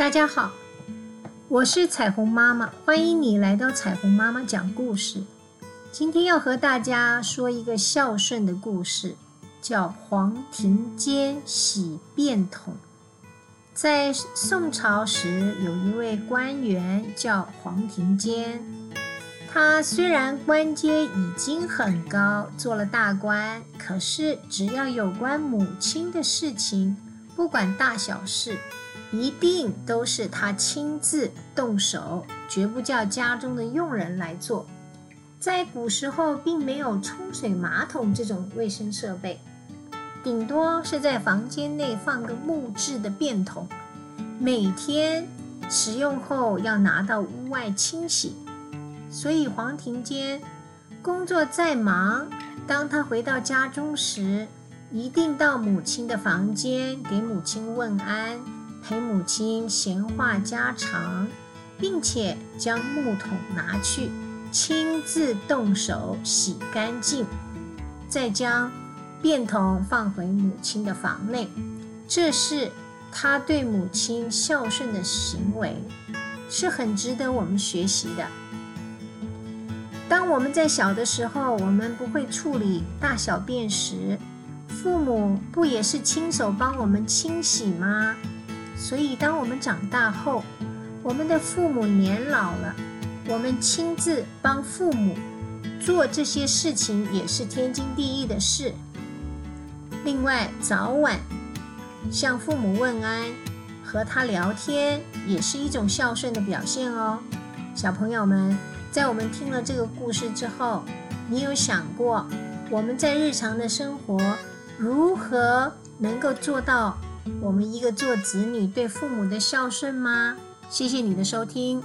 大家好，我是彩虹妈妈，欢迎你来到彩虹妈妈讲故事。今天要和大家说一个孝顺的故事，叫黄庭坚洗便桶。在宋朝时，有一位官员叫黄庭坚，他虽然官阶已经很高，做了大官，可是只要有关母亲的事情，不管大小事。一定都是他亲自动手，绝不叫家中的佣人来做。在古时候，并没有冲水马桶这种卫生设备，顶多是在房间内放个木质的便桶，每天使用后要拿到屋外清洗。所以黄庭坚工作再忙，当他回到家中时，一定到母亲的房间给母亲问安。陪母亲闲话家常，并且将木桶拿去，亲自动手洗干净，再将便桶放回母亲的房内。这是他对母亲孝顺的行为，是很值得我们学习的。当我们在小的时候，我们不会处理大小便时，父母不也是亲手帮我们清洗吗？所以，当我们长大后，我们的父母年老了，我们亲自帮父母做这些事情也是天经地义的事。另外，早晚向父母问安、和他聊天，也是一种孝顺的表现哦。小朋友们，在我们听了这个故事之后，你有想过我们在日常的生活如何能够做到？我们一个做子女对父母的孝顺吗？谢谢你的收听。